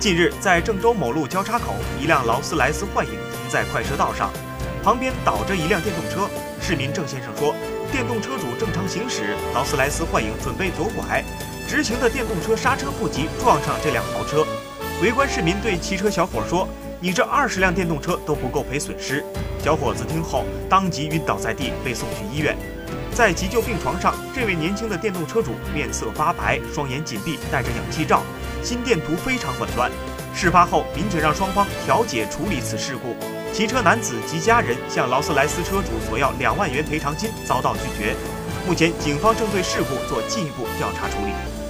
近日，在郑州某路交叉口，一辆劳斯莱斯幻影停在快车道上，旁边倒着一辆电动车。市民郑先生说，电动车主正常行驶，劳斯莱斯幻影准备左拐，直行的电动车刹车不及，撞上这辆豪车。围观市民对骑车小伙说：“你这二十辆电动车都不够赔损失。”小伙子听后当即晕倒在地，被送去医院。在急救病床上，这位年轻的电动车主面色发白，双眼紧闭，戴着氧气罩。心电图非常紊乱。事发后，民警让双方调解处理此事故。骑车男子及家人向劳斯莱斯车主索要两万元赔偿金，遭到拒绝。目前，警方正对事故做进一步调查处理。